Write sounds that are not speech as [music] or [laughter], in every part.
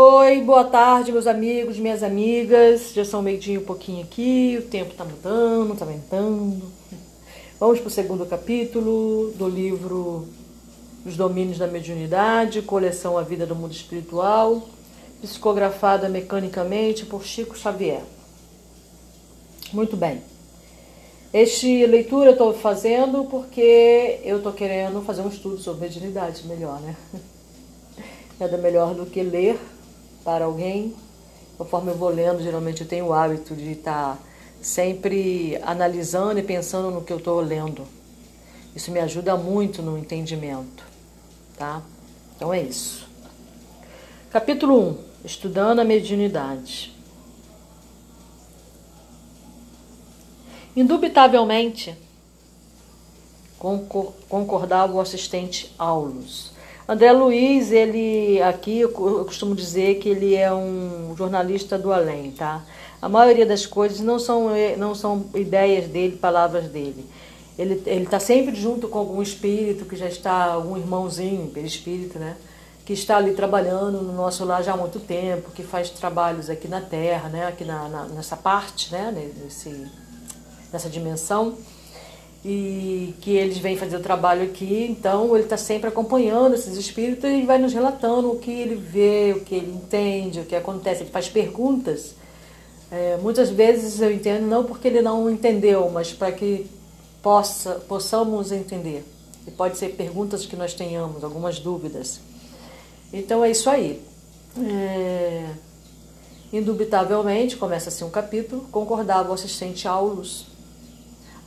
Oi, boa tarde, meus amigos, minhas amigas. Já são meio-dia um pouquinho aqui, o tempo tá mudando, tá aumentando. Vamos para o segundo capítulo do livro Os Domínios da Mediunidade, coleção A Vida do Mundo Espiritual, psicografada mecanicamente por Chico Xavier. Muito bem. Este leitura eu estou fazendo porque eu estou querendo fazer um estudo sobre mediunidade melhor, né? [laughs] Nada melhor do que ler para alguém. Conforme eu vou lendo, geralmente eu tenho o hábito de estar sempre analisando e pensando no que eu estou lendo. Isso me ajuda muito no entendimento, tá? Então é isso. Capítulo 1. Estudando a mediunidade. Indubitavelmente, concordava o assistente Aulus. André Luiz, ele aqui eu costumo dizer que ele é um jornalista do além, tá? A maioria das coisas não são, não são ideias dele, palavras dele. Ele está sempre junto com algum espírito que já está, algum irmãozinho, perispírito, né? Que está ali trabalhando no nosso lar já há muito tempo, que faz trabalhos aqui na Terra, né? Aqui na, na nessa parte, né? Nesse, nessa dimensão e que eles vêm fazer o trabalho aqui, então ele está sempre acompanhando esses espíritos e vai nos relatando o que ele vê, o que ele entende, o que acontece, ele faz perguntas. É, muitas vezes eu entendo não porque ele não entendeu, mas para que possa, possamos entender. E pode ser perguntas que nós tenhamos, algumas dúvidas. Então é isso aí. É, indubitavelmente, começa assim um capítulo, concordava o assistente Aulus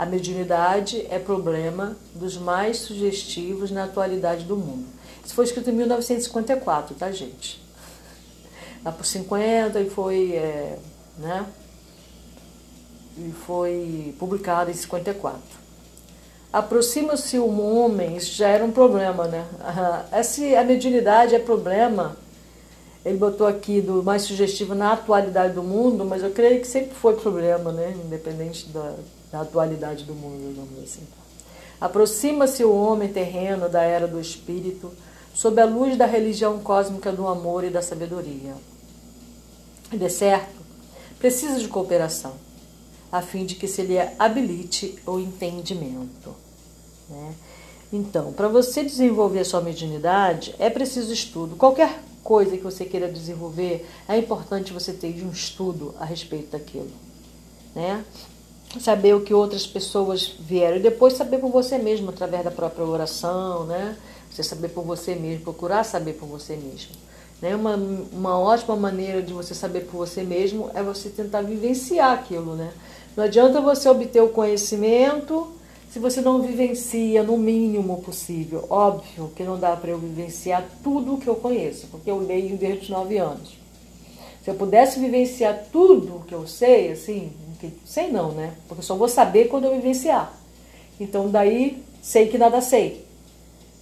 a mediunidade é problema dos mais sugestivos na atualidade do mundo. Isso foi escrito em 1954, tá, gente? Lá por 50 e foi, é, né? E foi publicado em 54. Aproxima-se o homem, isso já era um problema, né? [laughs] Essa, a mediunidade é problema. Ele botou aqui do mais sugestivo na atualidade do mundo, mas eu creio que sempre foi problema, né? Independente da, da atualidade do mundo, digamos assim. Aproxima-se o homem terreno da era do espírito sob a luz da religião cósmica do amor e da sabedoria. De certo, precisa de cooperação, a fim de que se lhe habilite o entendimento. Né? Então, para você desenvolver a sua mediunidade, é preciso estudo. Qualquer coisa que você queira desenvolver, é importante você ter um estudo a respeito daquilo. Né? Saber o que outras pessoas vieram e depois saber por você mesmo através da própria oração, né? Você saber por você mesmo, procurar saber por você mesmo. Né? Uma, uma ótima maneira de você saber por você mesmo é você tentar vivenciar aquilo, né? Não adianta você obter o conhecimento se você não vivencia no mínimo possível. Óbvio que não dá para eu vivenciar tudo o que eu conheço, porque eu leio desde os nove anos. Se eu pudesse vivenciar tudo o que eu sei, assim, sei não, né? Porque só vou saber quando eu vivenciar. Então daí sei que nada sei.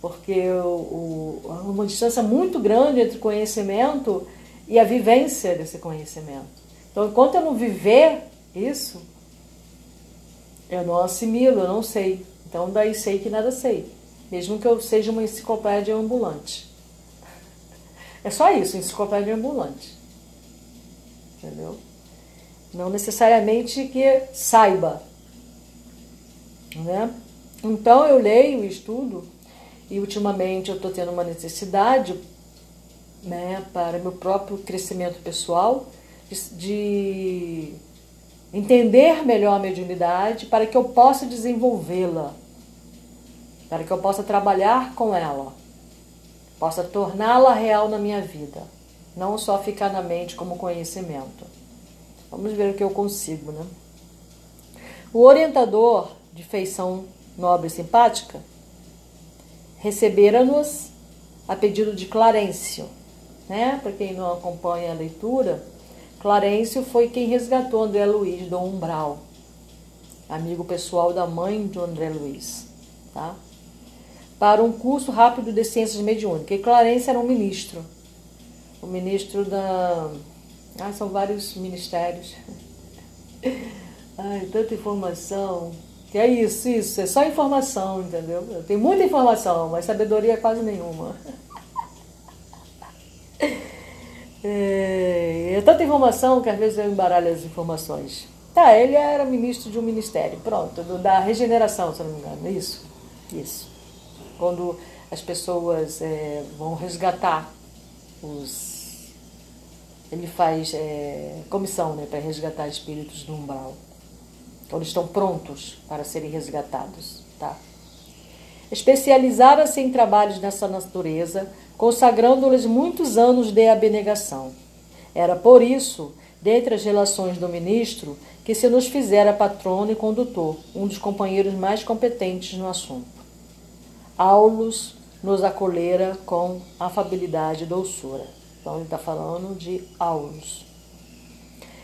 Porque o, o, há uma distância muito grande entre o conhecimento e a vivência desse conhecimento. Então enquanto eu não viver isso, eu não assimilo, eu não sei. Então daí sei que nada sei. Mesmo que eu seja uma enciclopédia ambulante. [laughs] É só isso, enciclopédia ambulante. Entendeu? Não necessariamente que saiba. Né? Então eu leio estudo, e ultimamente eu estou tendo uma necessidade né, para meu próprio crescimento pessoal de entender melhor a mediunidade para que eu possa desenvolvê-la, para que eu possa trabalhar com ela, possa torná-la real na minha vida, não só ficar na mente como conhecimento. Vamos ver o que eu consigo, né? O orientador de feição nobre e simpática recebera-nos a pedido de Clarencio, né? Para quem não acompanha a leitura, Clarencio foi quem resgatou André Luiz do umbral, amigo pessoal da mãe de André Luiz, tá? Para um curso rápido de ciências mediúnicas. E Clarencio era um ministro, o ministro da ah, são vários ministérios. Ai, tanta informação. Que é isso, isso, é só informação, entendeu? Tem muita informação, mas sabedoria é quase nenhuma. É, é tanta informação que às vezes eu embaralho as informações. Tá, ele era ministro de um ministério, pronto, do, da regeneração, se não me engano, isso, isso. Quando as pessoas é, vão resgatar os... Ele faz é, comissão né, para resgatar espíritos do umbral. Quando estão prontos para serem resgatados, tá? Especializara-se em trabalhos dessa natureza, consagrando-lhes muitos anos de abnegação. Era por isso, dentre as relações do ministro, que se nos fizera patrono e condutor, um dos companheiros mais competentes no assunto. Aulus nos acolhera com afabilidade e doçura. Então ele está falando de Aulus.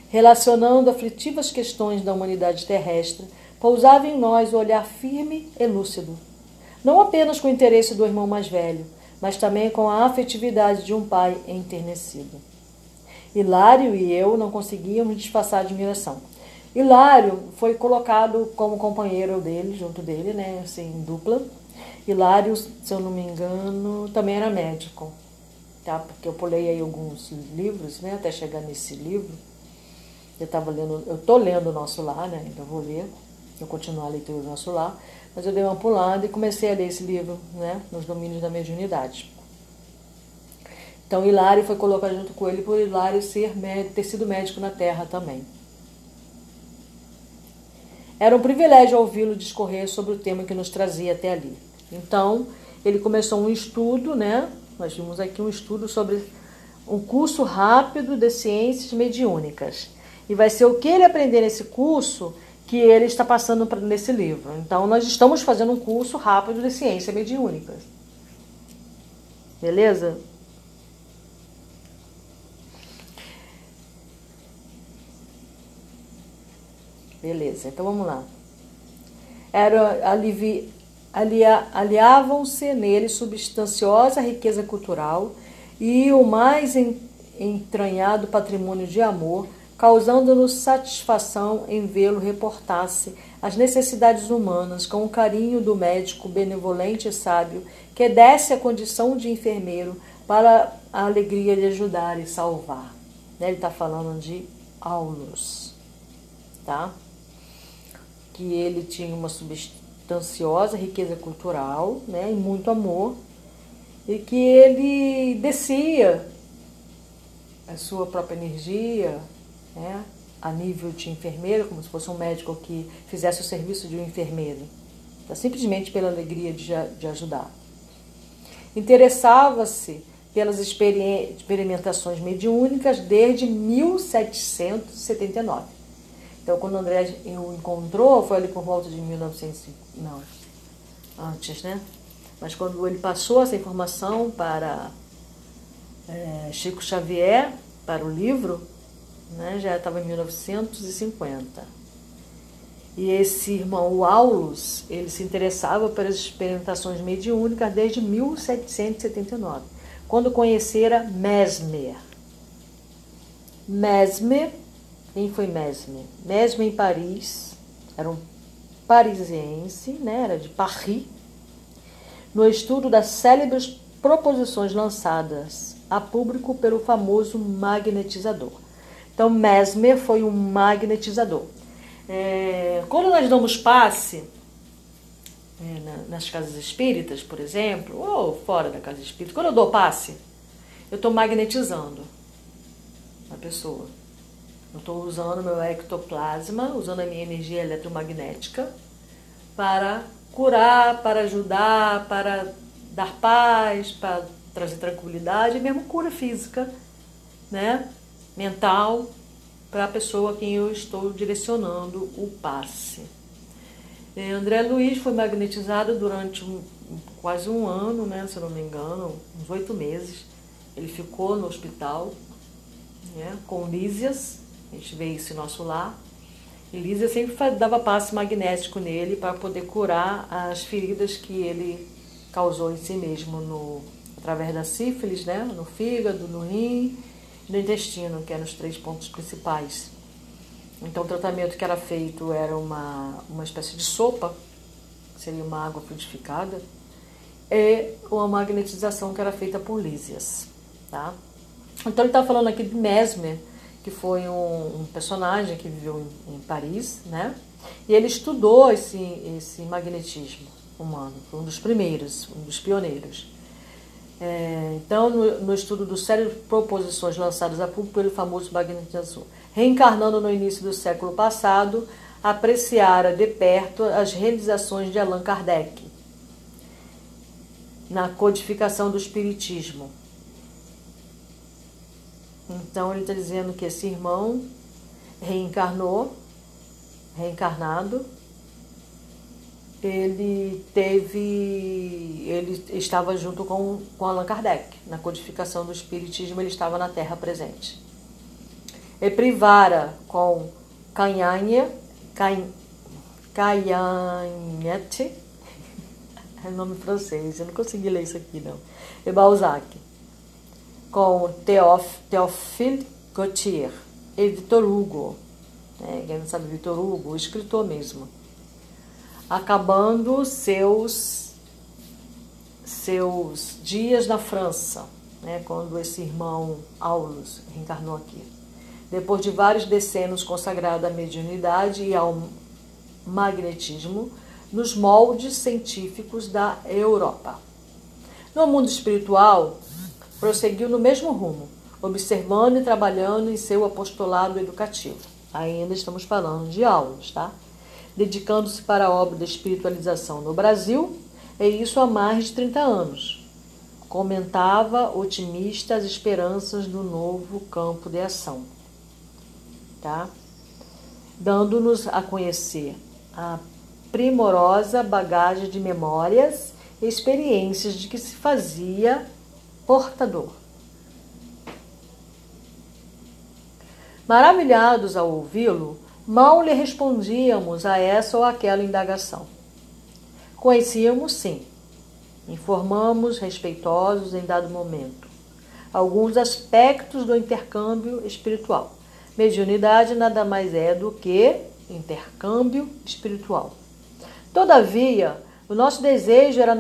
Relacionando aflitivas questões da humanidade terrestre, pousava em nós o olhar firme e lúcido, não apenas com o interesse do irmão mais velho, mas também com a afetividade de um pai enternecido. Hilário e eu não conseguíamos disfarçar a admiração. Hilário foi colocado como companheiro dele, junto dele, né, assim, dupla. Hilário, se eu não me engano, também era médico, tá? Porque eu pulei aí alguns livros, né, até chegar nesse livro. Eu estava lendo, eu tô lendo o Nosso Lar, né, ainda vou ler, eu continuo a leitura do Nosso Lar. Mas eu dei uma pulada e comecei a ler esse livro, né, nos domínios da mediunidade. Então Hilário foi colocado junto com ele por Hilário ser médico, ter sido médico na Terra também. Era um privilégio ouvi-lo discorrer sobre o tema que nos trazia até ali. Então, ele começou um estudo, né? Nós vimos aqui um estudo sobre um curso rápido de ciências mediúnicas. E vai ser o que ele aprender nesse curso que ele está passando nesse livro. Então, nós estamos fazendo um curso rápido de ciência mediúnica. Beleza? Beleza, então vamos lá. Era, alivi, alia, aliavam-se nele substanciosa riqueza cultural e o mais entranhado patrimônio de amor causando-nos satisfação em vê-lo reportar-se as necessidades humanas com o carinho do médico benevolente e sábio que desce a condição de enfermeiro para a alegria de ajudar e salvar. Né, ele está falando de Aulus, tá? Que ele tinha uma substanciosa riqueza cultural, né, e muito amor, e que ele descia a sua própria energia, né, a nível de enfermeiro, como se fosse um médico que fizesse o serviço de um enfermeiro, tá? simplesmente pela alegria de, de ajudar. Interessava-se pelas experimentações mediúnicas desde 1779. Então, quando o André o encontrou, foi ali por volta de 1900, não, antes, né? Mas quando ele passou essa informação para é, Chico Xavier, para o livro, né? já estava em 1950. E esse irmão, o Aulus, ele se interessava pelas experimentações mediúnicas desde 1779, quando conhecera Mesmer. Mesmer, quem foi Mesmer? Mesmer em Paris, era um parisiense, né? era de Paris, no estudo das célebres proposições lançadas a público pelo famoso magnetizador. Então, Mesmer foi um magnetizador. É, quando nós damos passe é, na, nas casas espíritas, por exemplo, ou fora da casa espírita, quando eu dou passe, eu estou magnetizando a pessoa. Eu estou usando meu ectoplasma, usando a minha energia eletromagnética para curar, para ajudar, para dar paz, para trazer tranquilidade, mesmo cura física, né? mental para a pessoa a quem eu estou direcionando o passe. É, André Luiz foi magnetizado durante um, quase um ano, né, se eu não me engano, uns oito meses. Ele ficou no hospital né, com Lísias, a gente vê isso em nosso lar. E Lísia sempre dava passe magnético nele para poder curar as feridas que ele causou em si mesmo, no, através da sífilis, né, no fígado, no rim no intestino, que eram os três pontos principais. Então, o tratamento que era feito era uma, uma espécie de sopa, seria uma água fluidificada, e uma magnetização que era feita por lísias. Tá? Então ele está falando aqui de Mesmer, que foi um, um personagem que viveu em, em, Paris, né? E ele estudou esse, esse magnetismo humano, foi um dos primeiros, um dos pioneiros. É, então, no, no, estudo do série de proposições lançadas a público pelo famoso magnetismo azul, reencarnando no início do século passado, apreciara de perto as realizações de Allan Kardec na codificação do Espiritismo. Então ele está dizendo que esse irmão reencarnou, reencarnado, ele teve, ele estava junto com, com Allan Kardec. Na codificação do Espiritismo, ele estava na Terra presente. E privara com Canhanha, Cayanhete, [laughs] é nome francês, eu não consegui ler isso aqui não, e Balzac, com Théophile Gautier e Victor Hugo, né? quem sabe Victor Hugo, o escritor mesmo, acabando seus, seus dias na França, né? quando esse irmão Aulus reencarnou aqui. Depois de vários decênios consagrados à mediunidade e ao magnetismo nos moldes científicos da Europa. No mundo espiritual, prosseguiu no mesmo rumo, observando e trabalhando em seu apostolado educativo. Ainda estamos falando de aulas, tá? Dedicando-se para a obra da espiritualização no Brasil, e isso há mais de 30 anos. Comentava otimista as esperanças do novo campo de ação, tá? Dando-nos a conhecer a primorosa bagagem de memórias e experiências de que se fazia portador. Maravilhados ao ouvi-lo, mal lhe respondíamos a essa ou aquela indagação. Conhecíamos, sim, informamos respeitosos em dado momento alguns aspectos do intercâmbio espiritual. Mediunidade nada mais é do que intercâmbio espiritual. Todavia, o nosso desejo era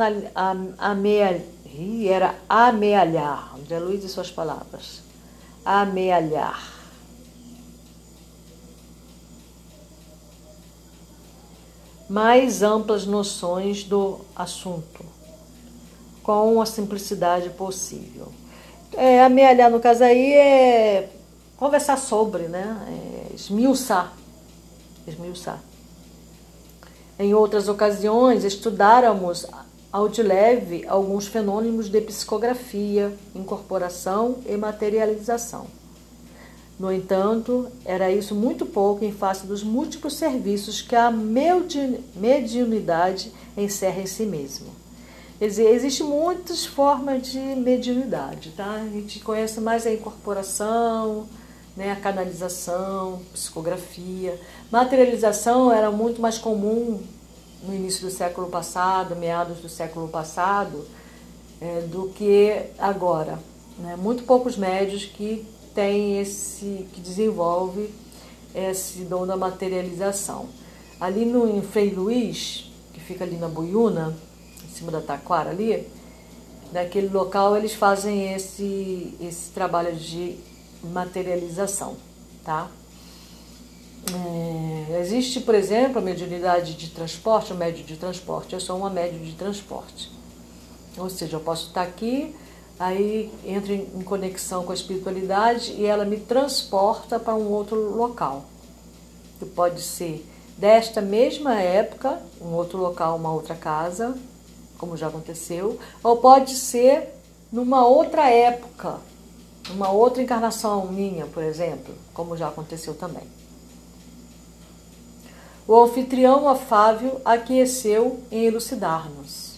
amealhar, era amealhar, André Luiz e suas palavras, amealhar. Mais amplas noções do assunto, com a simplicidade possível. É, amealhar, no caso aí, é conversar sobre, né? É esmiuçar esmiuçar. Em outras ocasiões, estudáramos ao de leve alguns fenômenos de psicografia, incorporação e materialização. No entanto, era isso muito pouco em face dos múltiplos serviços que a mediunidade encerra em si mesma. Existem muitas formas de mediunidade, tá? A gente conhece mais a incorporação, né, a canalização, psicografia. Materialização era muito mais comum no início do século passado, meados do século passado, é, do que agora. Né? Muito poucos médios que têm esse, que desenvolve esse dom da materialização. Ali no em Frei Luiz, que fica ali na Buiúna, em cima da Taquara ali, naquele local eles fazem esse, esse trabalho de materialização, tá? É, existe, por exemplo, a mediunidade de transporte, o médio de transporte. Eu sou uma médio de transporte. Ou seja, eu posso estar aqui, aí entro em conexão com a espiritualidade e ela me transporta para um outro local. Que pode ser desta mesma época, um outro local, uma outra casa, como já aconteceu, ou pode ser numa outra época, uma outra encarnação minha, por exemplo, como já aconteceu também. O anfitrião afável aqueceu em elucidar-nos.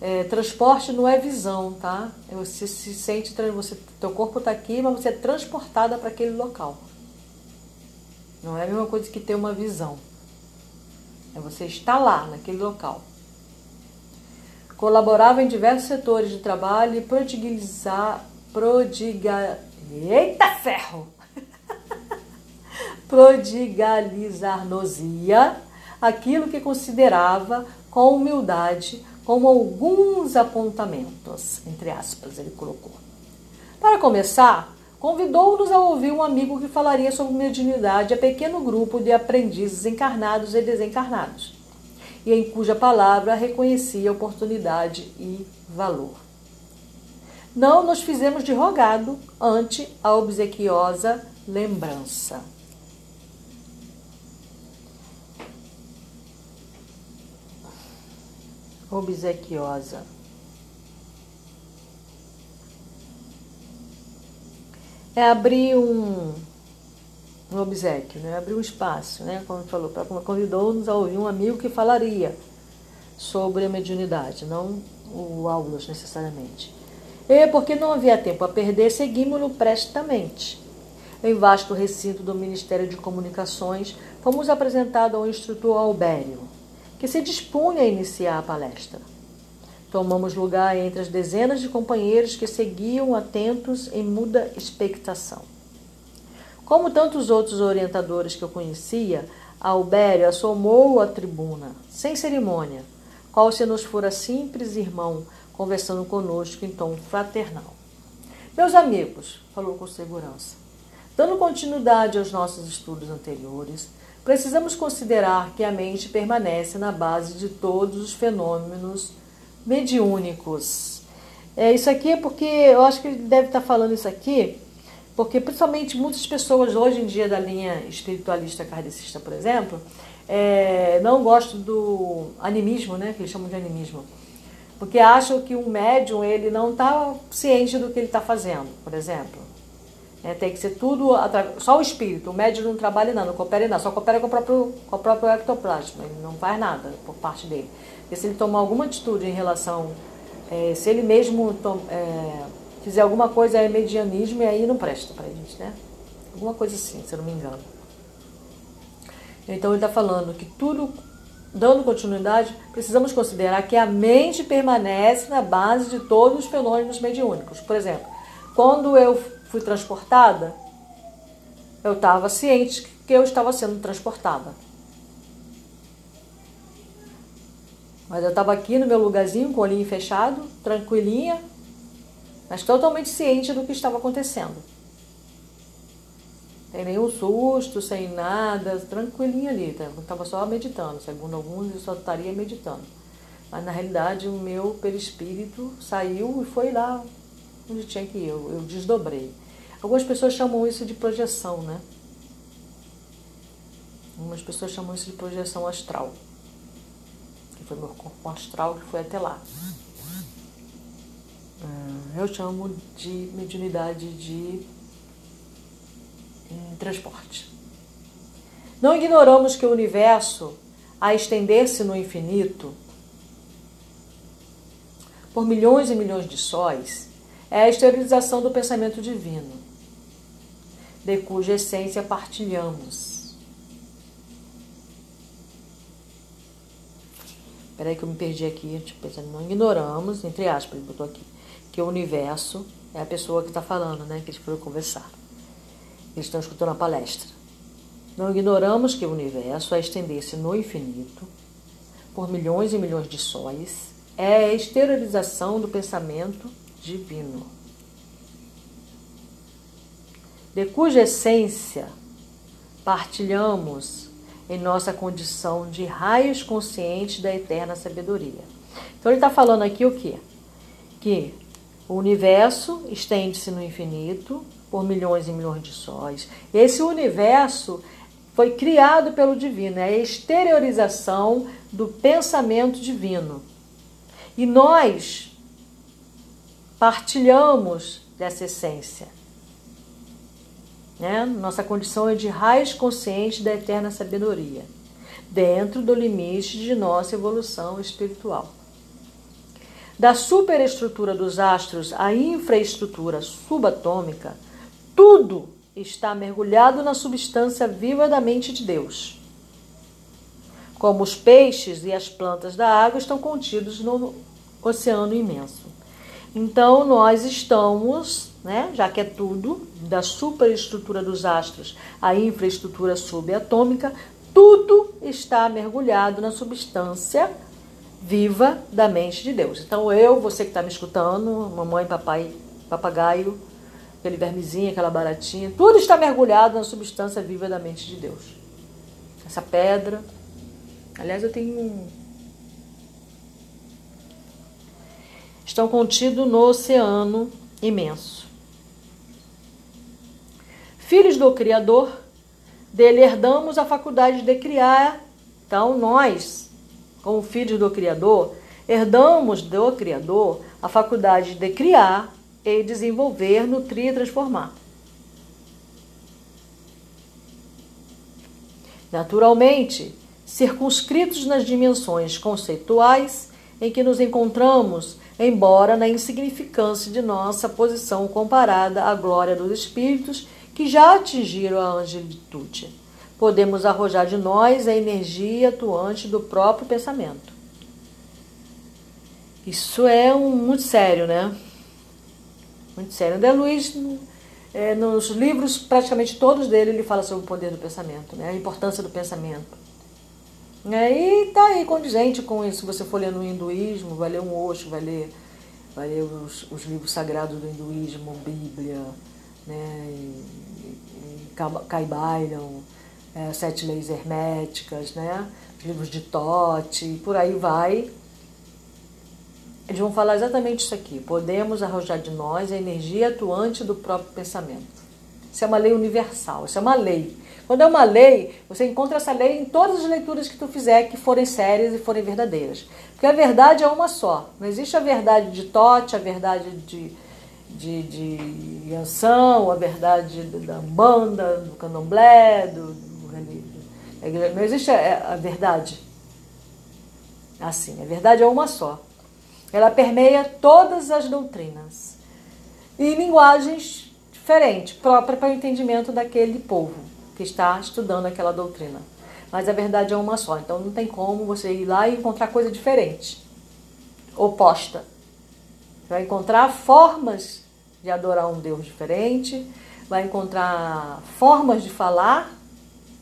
É, transporte não é visão, tá? Você se sente, você, teu corpo está aqui, mas você é transportada para aquele local. Não é a mesma coisa que ter uma visão. É você estar lá, naquele local. Colaborava em diversos setores de trabalho e prodigalizar prodiga... Eita ferro! Prodigalizar-nos-ia aquilo que considerava com humildade como alguns apontamentos, entre aspas, ele colocou. Para começar, convidou-nos a ouvir um amigo que falaria sobre mediunidade a pequeno grupo de aprendizes encarnados e desencarnados, e em cuja palavra reconhecia oportunidade e valor. Não nos fizemos de rogado ante a obsequiosa lembrança. Obsequiosa. É abrir um, um obsequio, né? abrir um espaço, né? como falou, convidou-nos a ouvir um amigo que falaria sobre a mediunidade, não o Aulas necessariamente. E porque não havia tempo a perder, seguimos-lo prestamente. Em vasto recinto do Ministério de Comunicações, fomos apresentados ao instrutor Albério, que se dispunha a iniciar a palestra. Tomamos lugar entre as dezenas de companheiros que seguiam atentos em muda expectação. Como tantos outros orientadores que eu conhecia, Albério assomou a tribuna, sem cerimônia, qual se nos fora simples irmão, conversando conosco em tom fraternal. Meus amigos, falou com segurança, dando continuidade aos nossos estudos anteriores, precisamos considerar que a mente permanece na base de todos os fenômenos mediúnicos. É, isso aqui é porque eu acho que ele deve estar falando isso aqui, porque principalmente muitas pessoas hoje em dia da linha espiritualista kardecista, por exemplo, é, não gostam do animismo, né, que eles chamam de animismo porque acham que um médium ele não está ciente do que ele está fazendo, por exemplo. É, tem que ser tudo, só o espírito, o médium não trabalha nada, não coopera nada, só coopera com o próprio, com o próprio ectoplasma, ele não faz nada por parte dele. E se ele tomar alguma atitude em relação, é, se ele mesmo tom, é, fizer alguma coisa, é medianismo e aí não presta para a gente, né? Alguma coisa assim, se eu não me engano. Então ele está falando que tudo dando continuidade, precisamos considerar que a mente permanece na base de todos os fenômenos mediúnicos. Por exemplo, quando eu fui transportada, eu estava ciente que eu estava sendo transportada. Mas eu estava aqui no meu lugarzinho, com o olhinho fechado, tranquilinha, mas totalmente ciente do que estava acontecendo sem nenhum susto, sem nada, tranquilinho ali. Tá? Estava só meditando, segundo alguns eu só estaria meditando. Mas na realidade o meu perispírito saiu e foi lá onde tinha que ir, eu, eu desdobrei. Algumas pessoas chamam isso de projeção, né? Algumas pessoas chamam isso de projeção astral. Que foi meu corpo astral que foi até lá. Ah, eu chamo de mediunidade de em transporte. Não ignoramos que o universo, a estender-se no infinito, por milhões e milhões de sóis, é a esterilização do pensamento divino, de cuja essência partilhamos. Espera aí que eu me perdi aqui, tipo, não ignoramos, entre aspas, ele botou aqui, que o universo é a pessoa que está falando, né, que eles foram conversar. Eles estão escutando a palestra. Não ignoramos que o universo, a estender-se no infinito, por milhões e milhões de sóis, é a esterilização do pensamento divino, de cuja essência partilhamos em nossa condição de raios conscientes da eterna sabedoria. Então ele está falando aqui o quê? Que o universo estende-se no infinito, por milhões e milhões de sóis. Esse universo foi criado pelo divino, é a exteriorização do pensamento divino. E nós partilhamos dessa essência. Né? Nossa condição é de raiz consciente da eterna sabedoria, dentro do limite de nossa evolução espiritual. Da superestrutura dos astros à infraestrutura subatômica, tudo está mergulhado na substância viva da mente de Deus. Como os peixes e as plantas da água estão contidos no oceano imenso. Então, nós estamos, né, já que é tudo, da superestrutura dos astros à infraestrutura subatômica, tudo está mergulhado na substância viva da mente de Deus. Então, eu, você que está me escutando, mamãe, papai, papagaio, aquele vermezinho, aquela baratinha, tudo está mergulhado na substância viva da mente de Deus. Essa pedra. Aliás, eu tenho um. Estão contidos no oceano imenso. Filhos do Criador, dele herdamos a faculdade de criar. Então, nós, como filhos do Criador, herdamos do Criador a faculdade de criar e desenvolver, nutrir e transformar. Naturalmente, circunscritos nas dimensões conceituais em que nos encontramos, embora na insignificância de nossa posição comparada à glória dos espíritos que já atingiram a angelitude, podemos arrojar de nós a energia atuante do próprio pensamento. Isso é um, muito sério, né? Muito sério. André Luiz, é, nos livros, praticamente todos dele, ele fala sobre o poder do pensamento, né? a importância do pensamento. É, e tá aí condizente com isso. Se você for ler no hinduísmo, vai ler um Osho, vai ler, vai ler os, os livros sagrados do hinduísmo, Bíblia, né? E, é, Sete Leis Herméticas, né? Os livros de Tote, por aí vai. Eles vão falar exatamente isso aqui. Podemos arrojar de nós a energia atuante do próprio pensamento. Isso é uma lei universal, isso é uma lei. Quando é uma lei, você encontra essa lei em todas as leituras que tu fizer que forem sérias e forem verdadeiras. Porque a verdade é uma só. Não existe a verdade de Tote, a verdade de, de, de Yansan, a verdade da banda, do candomblé, do, do, Não existe a, a verdade assim. A verdade é uma só. Ela permeia todas as doutrinas e linguagens diferentes, próprias para o entendimento daquele povo que está estudando aquela doutrina. Mas a verdade é uma só, então não tem como você ir lá e encontrar coisa diferente, oposta. Você vai encontrar formas de adorar um Deus diferente, vai encontrar formas de falar,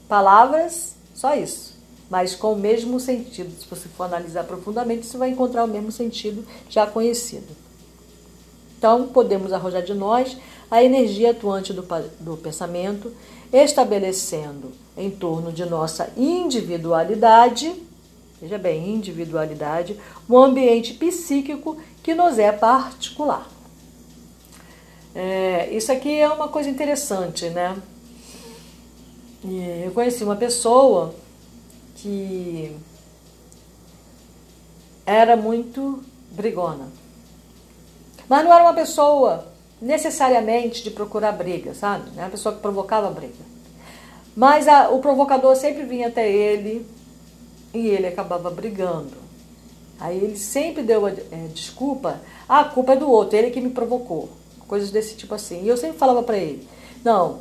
palavras, só isso mas com o mesmo sentido. Se você for analisar profundamente, você vai encontrar o mesmo sentido já conhecido. Então, podemos arrojar de nós a energia atuante do, do pensamento, estabelecendo em torno de nossa individualidade, veja bem, individualidade, um ambiente psíquico que nos é particular. É, isso aqui é uma coisa interessante, né? Eu conheci uma pessoa que era muito brigona. Mas não era uma pessoa necessariamente de procurar briga, sabe? Era uma pessoa que provocava briga. Mas a, o provocador sempre vinha até ele e ele acabava brigando. Aí ele sempre deu a é, desculpa, ah, a culpa é do outro, ele que me provocou. Coisas desse tipo assim. E eu sempre falava para ele: não,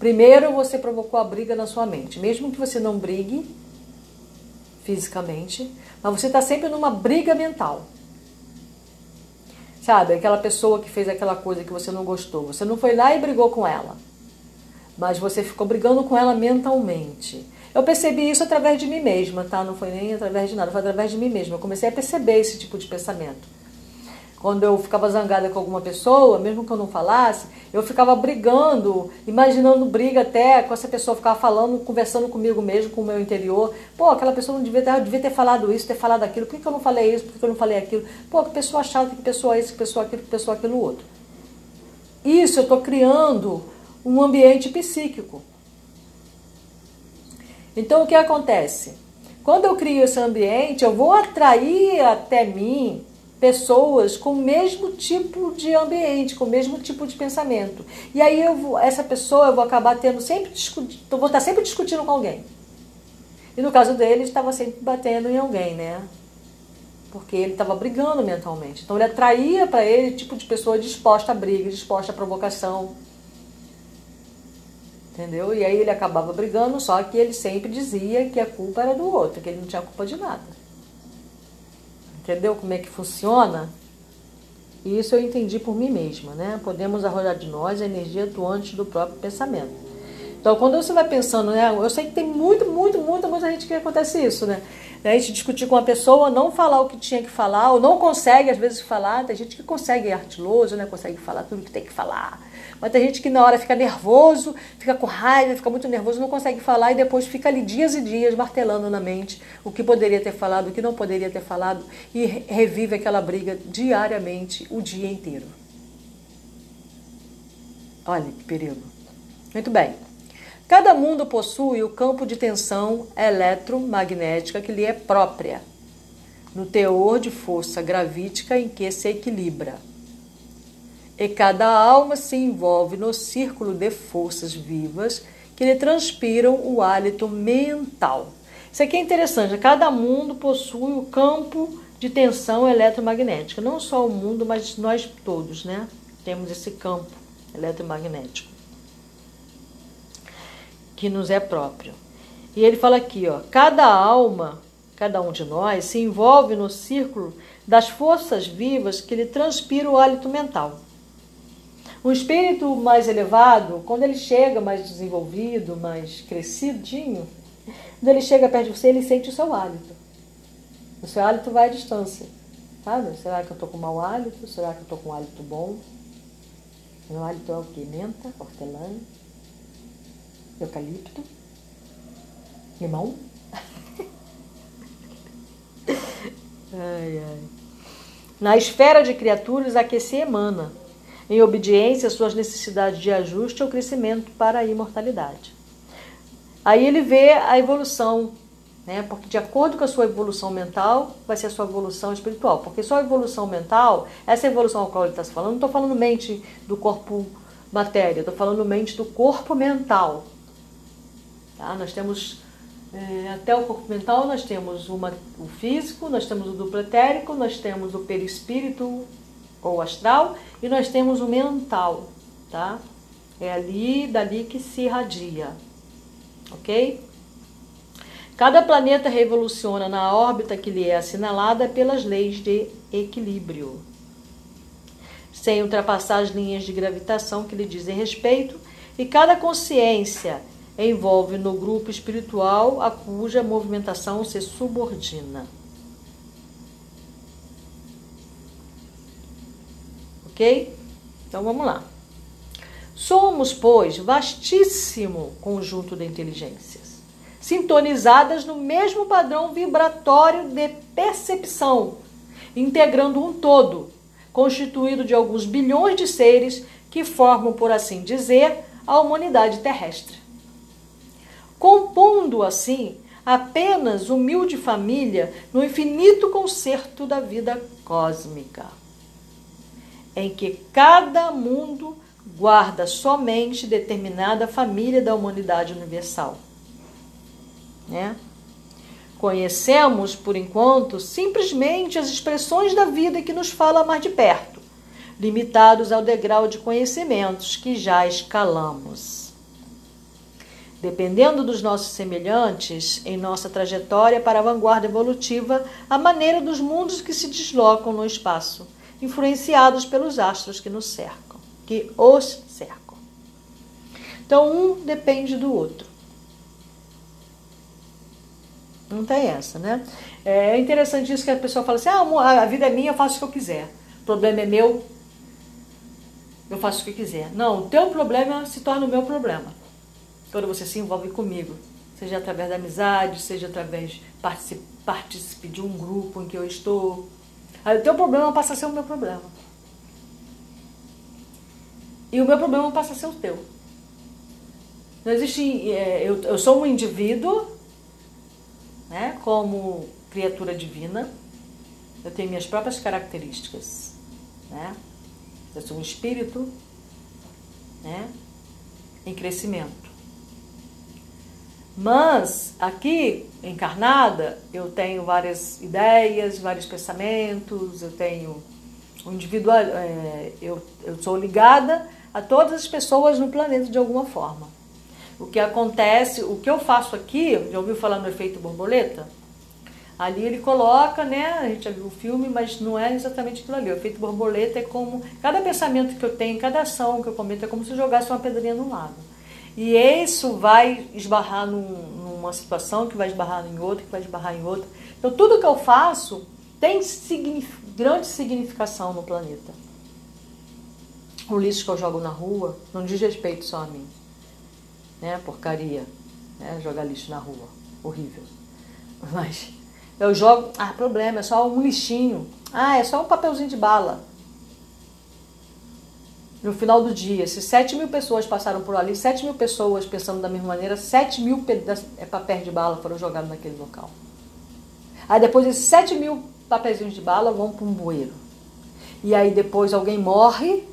primeiro você provocou a briga na sua mente. Mesmo que você não brigue, fisicamente, mas você está sempre numa briga mental. Sabe, aquela pessoa que fez aquela coisa que você não gostou, você não foi lá e brigou com ela, mas você ficou brigando com ela mentalmente. Eu percebi isso através de mim mesma, tá? Não foi nem através de nada, foi através de mim mesma. Eu comecei a perceber esse tipo de pensamento. Quando eu ficava zangada com alguma pessoa, mesmo que eu não falasse, eu ficava brigando, imaginando briga até com essa pessoa, ficava falando, conversando comigo mesmo, com o meu interior. Pô, aquela pessoa não devia ter, devia ter falado isso, ter falado aquilo, por que, eu não falei isso, por que, que eu não falei aquilo? Pô, que pessoa chata, que pessoa isso, que pessoa aquilo, que pessoa aquilo outro. Isso eu estou criando um ambiente psíquico. Então o que acontece? Quando eu crio esse ambiente, eu vou atrair até mim pessoas com o mesmo tipo de ambiente, com o mesmo tipo de pensamento. E aí eu vou, essa pessoa eu vou acabar tendo sempre vou estar sempre discutindo com alguém. E no caso dele, estava sempre batendo em alguém, né? Porque ele estava brigando mentalmente. Então ele atraía para ele tipo de pessoa disposta a briga, disposta a provocação. Entendeu? E aí ele acabava brigando, só que ele sempre dizia que a culpa era do outro, que ele não tinha culpa de nada. Entendeu como é que funciona? E isso eu entendi por mim mesma, né? Podemos arrojar de nós a energia atuante do próprio pensamento. Então, quando você vai pensando, né? Eu sei que tem muito, muito, muita, muita gente que acontece isso, né? A gente discutir com uma pessoa, não falar o que tinha que falar, ou não consegue às vezes falar. Tem gente que consegue, é artiloso, né? consegue falar tudo que tem que falar. Mas tem gente que na hora fica nervoso, fica com raiva, fica muito nervoso, não consegue falar e depois fica ali dias e dias martelando na mente o que poderia ter falado, o que não poderia ter falado e revive aquela briga diariamente, o dia inteiro. Olha que perigo. Muito bem. Cada mundo possui o campo de tensão eletromagnética que lhe é própria, no teor de força gravítica em que se equilibra. E cada alma se envolve no círculo de forças vivas que lhe transpiram o hálito mental. Isso aqui é interessante. Cada mundo possui o campo de tensão eletromagnética. Não só o mundo, mas nós todos, né? Temos esse campo eletromagnético que nos é próprio. E ele fala aqui, ó, cada alma, cada um de nós, se envolve no círculo das forças vivas que lhe transpira o hálito mental. O espírito mais elevado, quando ele chega mais desenvolvido, mais crescidinho, quando ele chega perto de você, ele sente o seu hálito. O seu hálito vai à distância. Sabe? Será que eu estou com mau hálito? Será que eu estou com um hálito bom? Meu hálito é o quê? Menta, hortelã, eucalipto, limão. [laughs] ai, ai. Na esfera de criaturas a que se emana, em obediência às suas necessidades de ajuste ou crescimento para a imortalidade. Aí ele vê a evolução, né? Porque de acordo com a sua evolução mental, vai ser a sua evolução espiritual. Porque só a evolução mental, essa evolução ao qual ele está se falando, não estou falando mente do corpo matéria, estou falando mente do corpo mental. Tá? Nós temos é, até o corpo mental, nós temos uma, o físico, nós temos o duplo etérico, nós temos o perispírito ou astral e nós temos o mental, tá? É ali, dali que se irradia, ok? Cada planeta revoluciona na órbita que lhe é assinalada pelas leis de equilíbrio, sem ultrapassar as linhas de gravitação que lhe dizem respeito, e cada consciência envolve no grupo espiritual a cuja movimentação se subordina. Ok? Então vamos lá. Somos, pois, vastíssimo conjunto de inteligências, sintonizadas no mesmo padrão vibratório de percepção, integrando um todo, constituído de alguns bilhões de seres que formam, por assim dizer, a humanidade terrestre compondo assim apenas humilde família no infinito concerto da vida cósmica, em que cada mundo guarda somente determinada família da humanidade universal. Né? Conhecemos, por enquanto, simplesmente as expressões da vida que nos fala mais de perto, limitados ao degrau de conhecimentos que já escalamos. Dependendo dos nossos semelhantes em nossa trajetória para a vanguarda evolutiva, a maneira dos mundos que se deslocam no espaço, influenciados pelos astros que nos cercam, que os cercam. Então, um depende do outro. Não tem essa, né? É interessante isso que a pessoa fala assim: ah, a vida é minha, eu faço o que eu quiser. O problema é meu, eu faço o que quiser. Não, o teu problema se torna o meu problema quando você se envolve comigo, seja através da amizade, seja através participe, de um grupo em que eu estou. Aí o teu problema passa a ser o meu problema. E o meu problema passa a ser o teu. Não existe. É, eu, eu sou um indivíduo, né, como criatura divina. Eu tenho minhas próprias características. Né? Eu sou um espírito né, em crescimento. Mas aqui, encarnada, eu tenho várias ideias, vários pensamentos, eu tenho um individual, é, eu, eu sou ligada a todas as pessoas no planeta de alguma forma. O que acontece, o que eu faço aqui, já ouviu falar no efeito borboleta? Ali ele coloca, né? A gente já viu o filme, mas não é exatamente aquilo ali. O efeito borboleta é como cada pensamento que eu tenho, cada ação que eu cometo, é como se eu jogasse uma pedrinha no lago. E isso vai esbarrar num, numa situação, que vai esbarrar em outra, que vai esbarrar em outra. Então tudo que eu faço tem signif grande significação no planeta. O lixo que eu jogo na rua não diz respeito só a mim. Né? Porcaria. Né? Jogar lixo na rua. Horrível. Mas eu jogo. Ah, problema, é só um lixinho. Ah, é só um papelzinho de bala. No final do dia, se 7 mil pessoas passaram por ali, 7 mil pessoas pensando da mesma maneira, 7 mil é, papéis de bala foram jogados naquele local. Aí depois esses 7 mil papéis de bala vão para um bueiro. E aí depois alguém morre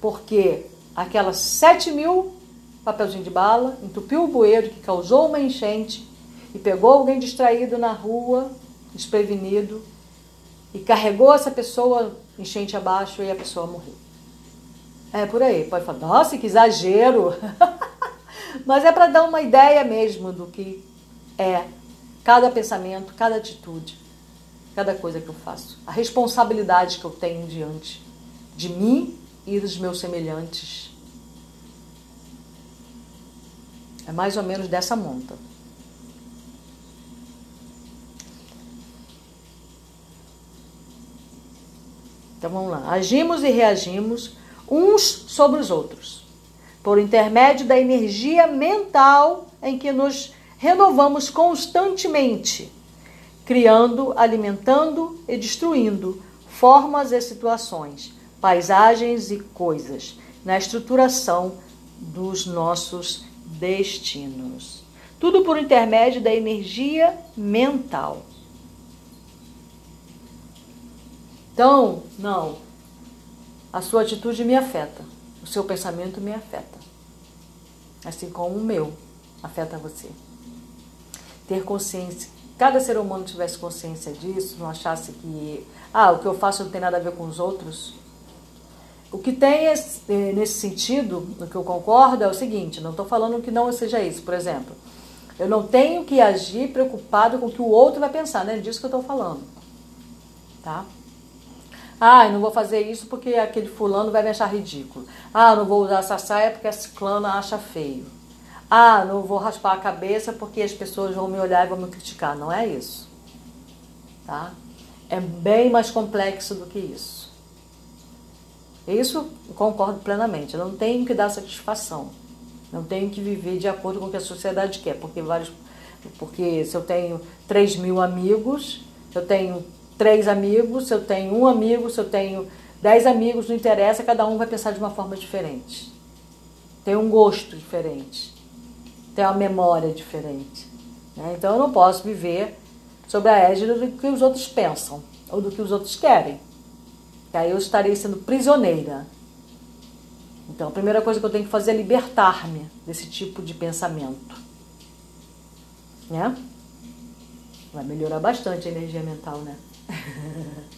porque aquelas 7 mil papelzinhos de bala entupiu o bueiro que causou uma enchente e pegou alguém distraído na rua, desprevenido, e carregou essa pessoa enchente abaixo e a pessoa morreu. É por aí. Pode falar, nossa, que exagero. [laughs] Mas é para dar uma ideia mesmo do que é cada pensamento, cada atitude, cada coisa que eu faço. A responsabilidade que eu tenho diante de mim e dos meus semelhantes. É mais ou menos dessa monta. Então vamos lá. Agimos e reagimos uns sobre os outros, por intermédio da energia mental em que nos renovamos constantemente, criando, alimentando e destruindo formas e situações, paisagens e coisas, na estruturação dos nossos destinos. Tudo por intermédio da energia mental. Então, não. A sua atitude me afeta. O seu pensamento me afeta. Assim como o meu afeta você. Ter consciência. Cada ser humano tivesse consciência disso, não achasse que ah, o que eu faço não tem nada a ver com os outros. O que tem é, nesse sentido, no que eu concordo, é o seguinte: não estou falando que não seja isso. Por exemplo, eu não tenho que agir preocupado com o que o outro vai pensar, não é disso que eu estou falando. Tá? Ah, não vou fazer isso porque aquele fulano vai me achar ridículo. Ah, não vou usar essa saia porque a ciclana acha feio. Ah, não vou raspar a cabeça porque as pessoas vão me olhar e vão me criticar. Não é isso. Tá? É bem mais complexo do que isso. Isso concordo plenamente. Eu não tenho que dar satisfação. Não tenho que viver de acordo com o que a sociedade quer. Porque, vários, porque se eu tenho 3 mil amigos, eu tenho três amigos, se eu tenho um amigo, se eu tenho dez amigos, não interessa, cada um vai pensar de uma forma diferente. Tem um gosto diferente, tem uma memória diferente. Né? Então eu não posso viver sob a égide do que os outros pensam ou do que os outros querem. Que aí eu estarei sendo prisioneira. Então a primeira coisa que eu tenho que fazer é libertar-me desse tipo de pensamento. Né? Vai melhorar bastante a energia mental, né? [laughs]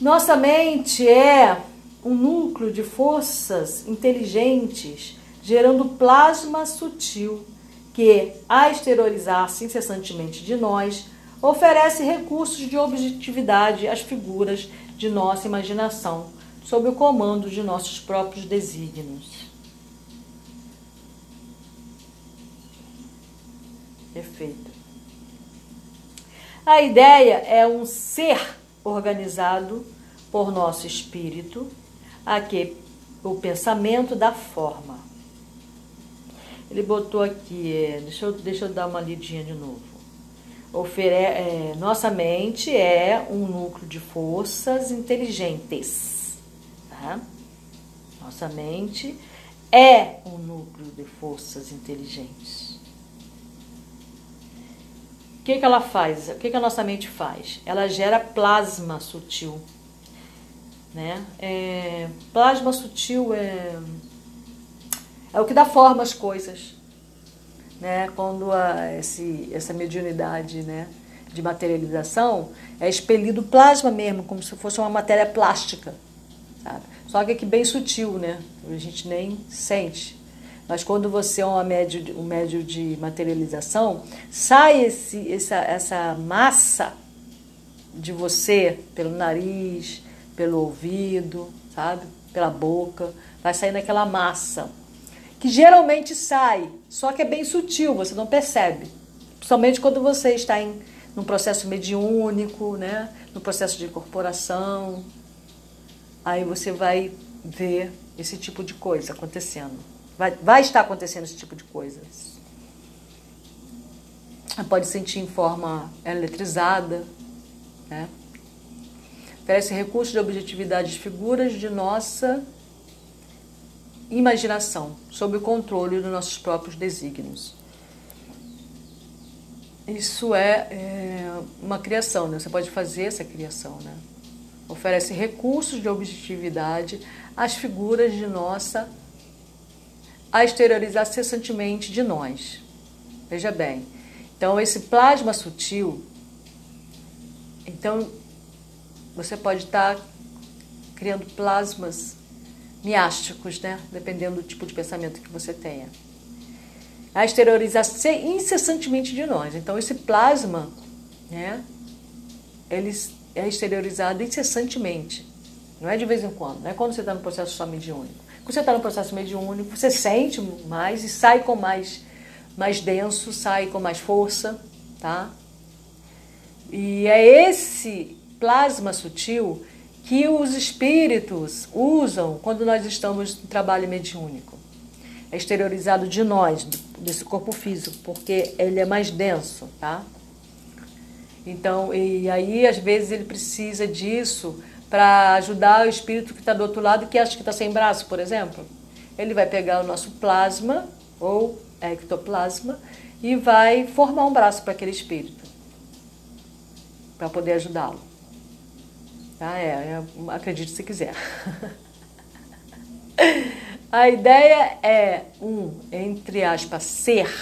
Nossa mente é um núcleo de forças inteligentes gerando plasma sutil que, a exteriorizar-se incessantemente de nós, oferece recursos de objetividade às figuras de nossa imaginação, sob o comando de nossos próprios desígnios. Perfeito. A ideia é um ser organizado por nosso espírito, a que o pensamento dá forma. Ele botou aqui, é, deixa, eu, deixa eu dar uma lidinha de novo. Ofere, é, nossa mente é um núcleo de forças inteligentes. Tá? Nossa mente é um núcleo de forças inteligentes que, que ela faz? O que, que a nossa mente faz? Ela gera plasma sutil. Né? É, plasma sutil é, é o que dá forma às coisas. Né? Quando a, esse, essa mediunidade né, de materialização é expelido plasma mesmo, como se fosse uma matéria plástica. Sabe? Só que aqui bem sutil, né? A gente nem sente. Mas quando você é um médio, um médio de materialização, sai esse, essa, essa massa de você pelo nariz, pelo ouvido, sabe? Pela boca, vai sair naquela massa. Que geralmente sai, só que é bem sutil, você não percebe. Somente quando você está em num processo mediúnico, né? no processo de incorporação, aí você vai ver esse tipo de coisa acontecendo. Vai, vai estar acontecendo esse tipo de coisas. Pode sentir em forma eletrizada, né? Oferece recursos de objetividade de figuras de nossa imaginação, sob o controle dos nossos próprios desígnios. Isso é, é uma criação, né? Você pode fazer essa criação, né? Oferece recursos de objetividade às figuras de nossa a exteriorizar cessantemente de nós. Veja bem. Então, esse plasma sutil, então, você pode estar criando plasmas miásticos, né? Dependendo do tipo de pensamento que você tenha. A exteriorizar incessantemente de nós. Então, esse plasma, né? Ele é exteriorizado incessantemente. Não é de vez em quando, não é quando você está no processo só mediúnico. Você está no processo mediúnico, você sente mais e sai com mais, mais denso, sai com mais força, tá? E é esse plasma sutil que os espíritos usam quando nós estamos no trabalho mediúnico. É exteriorizado de nós, desse corpo físico, porque ele é mais denso, tá? Então, e aí às vezes ele precisa disso para ajudar o espírito que está do outro lado, que acha que está sem braço, por exemplo. Ele vai pegar o nosso plasma, ou ectoplasma, e vai formar um braço para aquele espírito, para poder ajudá-lo. Tá? É, é, acredite se quiser. [laughs] A ideia é um, entre aspas, ser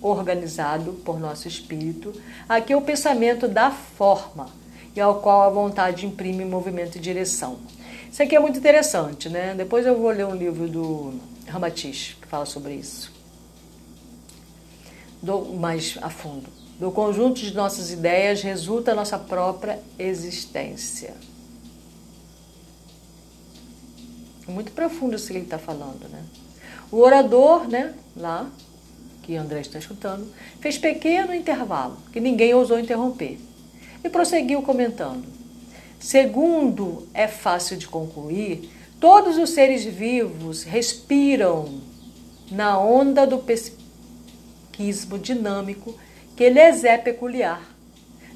organizado por nosso espírito. Aqui é o pensamento da forma e ao qual a vontade imprime movimento e direção. Isso aqui é muito interessante, né? Depois eu vou ler um livro do Ramatiz que fala sobre isso. Do, mais a fundo. Do conjunto de nossas ideias resulta a nossa própria existência. Muito profundo isso que ele está falando, né? O orador, né, lá, que André está escutando, fez pequeno intervalo, que ninguém ousou interromper e prosseguiu comentando: Segundo é fácil de concluir, todos os seres vivos respiram na onda do psiquismo dinâmico que lhes é peculiar,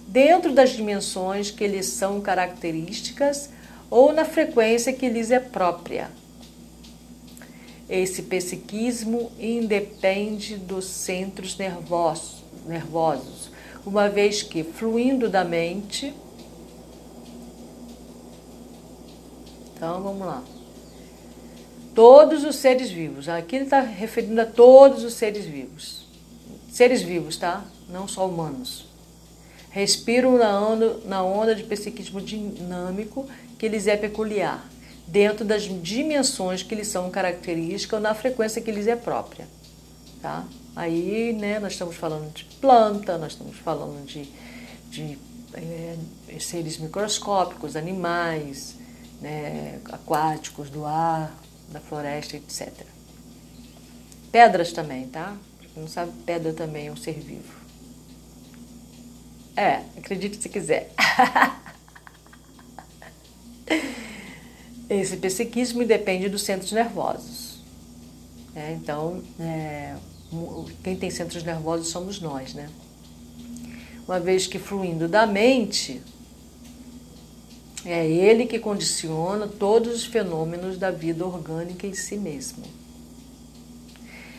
dentro das dimensões que lhes são características ou na frequência que lhes é própria. Esse psiquismo independe dos centros nervosos, nervosos uma vez que, fluindo da mente. Então vamos lá. Todos os seres vivos. Aqui ele está referindo a todos os seres vivos. Seres vivos, tá? Não só humanos. Respiram na onda, na onda de psiquismo dinâmico que lhes é peculiar, dentro das dimensões que lhes são características ou na frequência que lhes é própria. Tá? Aí, né, nós estamos falando de planta, nós estamos falando de, de é, seres microscópicos, animais, né, aquáticos, do ar, da floresta, etc. Pedras também, tá? Quem não sabe, pedra também é um ser vivo. É, acredite se quiser. [laughs] Esse psiquismo depende dos centros nervosos. É, então, é, quem tem centros nervosos somos nós, né? Uma vez que fluindo da mente, é ele que condiciona todos os fenômenos da vida orgânica em si mesmo.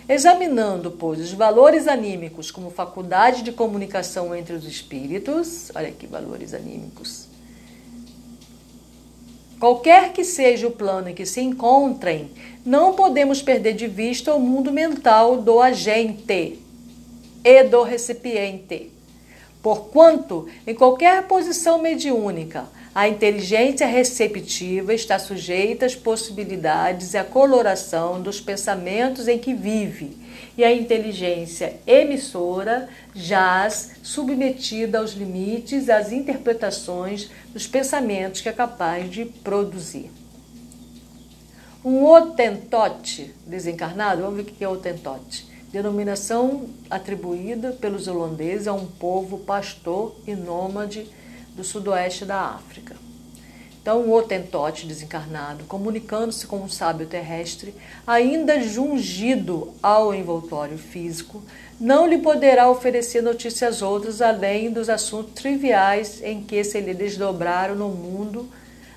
Examinando, pois, os valores anímicos como faculdade de comunicação entre os espíritos, olha que valores anímicos, Qualquer que seja o plano em que se encontrem, não podemos perder de vista o mundo mental do agente e do recipiente. Porquanto, em qualquer posição mediúnica, a inteligência receptiva está sujeita às possibilidades e à coloração dos pensamentos em que vive e a inteligência emissora jaz submetida aos limites, às interpretações dos pensamentos que é capaz de produzir. Um otentote desencarnado, vamos ver o que é otentote. denominação atribuída pelos holandeses a um povo pastor e nômade do sudoeste da África. Então, o Otentote desencarnado, comunicando-se com um sábio terrestre, ainda jungido ao envoltório físico, não lhe poderá oferecer notícias outras além dos assuntos triviais em que se lhe desdobraram no mundo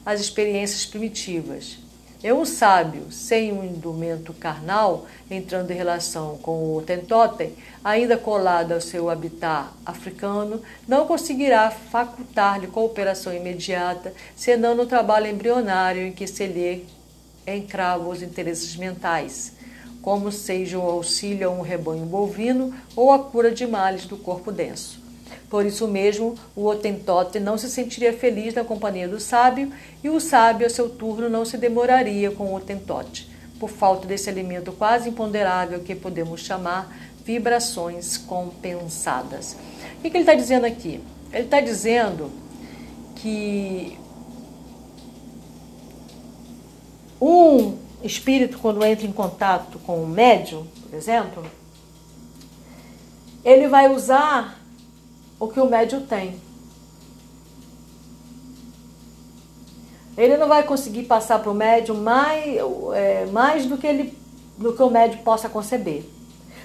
as experiências primitivas. É um sábio sem um indumento carnal, entrando em relação com o tentotem, ainda colado ao seu habitat africano, não conseguirá facultar-lhe cooperação imediata, senão no trabalho embrionário em que se lhe encrava os interesses mentais, como seja o auxílio a um rebanho bovino ou a cura de males do corpo denso. Por isso mesmo, o Otentote não se sentiria feliz na companhia do sábio e o sábio, a seu turno, não se demoraria com o Otentote, por falta desse alimento quase imponderável que podemos chamar vibrações compensadas. O que ele está dizendo aqui? Ele está dizendo que um espírito, quando entra em contato com um médium, por exemplo, ele vai usar o que o médio tem. Ele não vai conseguir passar para o médium mais, é, mais do, que ele, do que o médio possa conceber.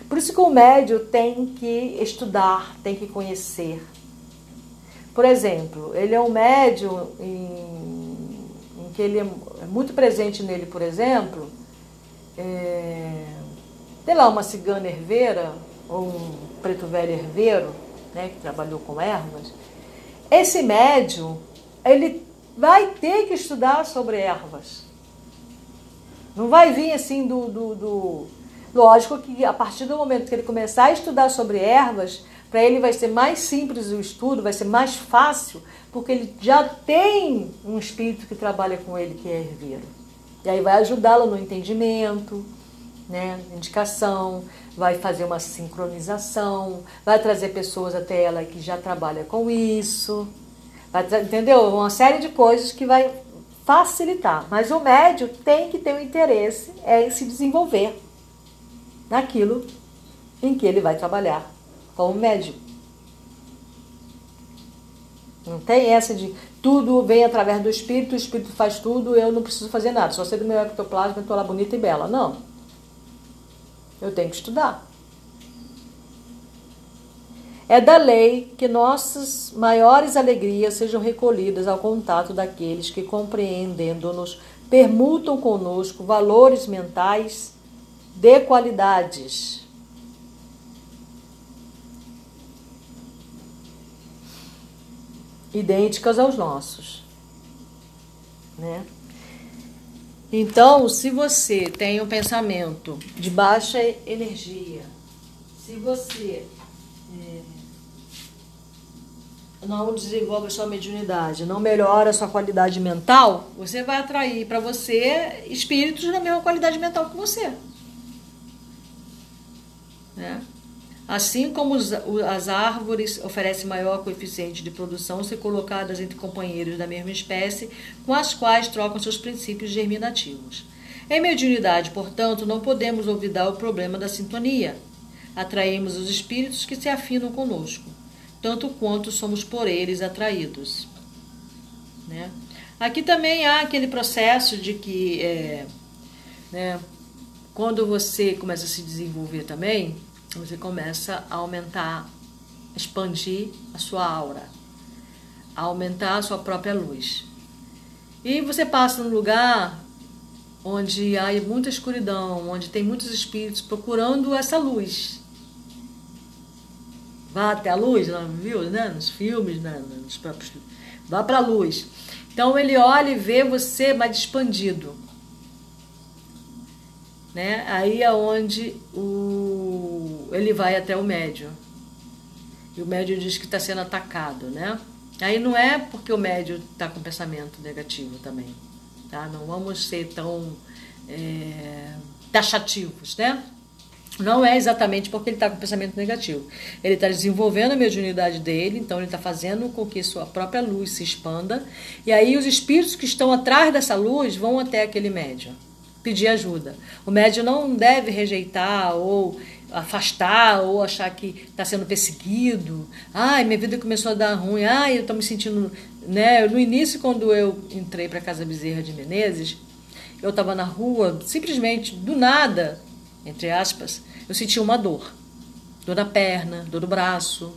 Por isso que o médio tem que estudar, tem que conhecer. Por exemplo, ele é um médio em, em que ele é, é muito presente nele, por exemplo, é, sei lá, uma cigana herveira ou um preto velho herveiro, né, que trabalhou com ervas, esse médium, ele vai ter que estudar sobre ervas. Não vai vir assim do, do, do... Lógico que a partir do momento que ele começar a estudar sobre ervas, para ele vai ser mais simples o estudo, vai ser mais fácil, porque ele já tem um espírito que trabalha com ele, que é herveiro. E aí vai ajudá-lo no entendimento, né, indicação, vai fazer uma sincronização, vai trazer pessoas até ela que já trabalha com isso, entendeu? Uma série de coisas que vai facilitar. Mas o médio tem que ter o um interesse é em se desenvolver naquilo em que ele vai trabalhar como médio. Não tem essa de tudo vem através do espírito, o espírito faz tudo, eu não preciso fazer nada, só ser do meu ectoplasma, estou lá bonita e bela. Não. Eu tenho que estudar. É da lei que nossas maiores alegrias sejam recolhidas ao contato daqueles que, compreendendo-nos, permutam conosco valores mentais de qualidades. Idênticas aos nossos. Né? Então, se você tem um pensamento de baixa energia, se você é, não desenvolve a sua mediunidade, não melhora a sua qualidade mental, você vai atrair para você espíritos da mesma qualidade mental que você. Né? Assim como as árvores oferecem maior coeficiente de produção se colocadas entre companheiros da mesma espécie, com as quais trocam seus princípios germinativos. Em mediunidade, portanto, não podemos olvidar o problema da sintonia. Atraímos os espíritos que se afinam conosco, tanto quanto somos por eles atraídos. Né? Aqui também há aquele processo de que, é, né, quando você começa a se desenvolver também, você começa a aumentar, expandir a sua aura, a aumentar a sua própria luz. E você passa num lugar onde há muita escuridão, onde tem muitos espíritos procurando essa luz. Vá até a luz, viu, né? Nos filmes, né? Nos próprios... Vá para a luz. Então ele olha e vê você mais expandido. Né? Aí é onde o, ele vai até o médium. E o médium diz que está sendo atacado, né? Aí não é porque o médium está com pensamento negativo também, tá? Não vamos ser tão é, taxativos, né? Não é exatamente porque ele está com pensamento negativo. Ele está desenvolvendo a mediunidade dele, então ele está fazendo com que sua própria luz se expanda. E aí os espíritos que estão atrás dessa luz vão até aquele médium pedir ajuda. O médium não deve rejeitar ou afastar ou achar que está sendo perseguido. Ai, minha vida começou a dar ruim. Ai, eu estou me sentindo. Né? No início, quando eu entrei para a Casa Bezerra de Menezes, eu estava na rua, simplesmente, do nada, entre aspas, eu senti uma dor. Dor na perna, dor no braço,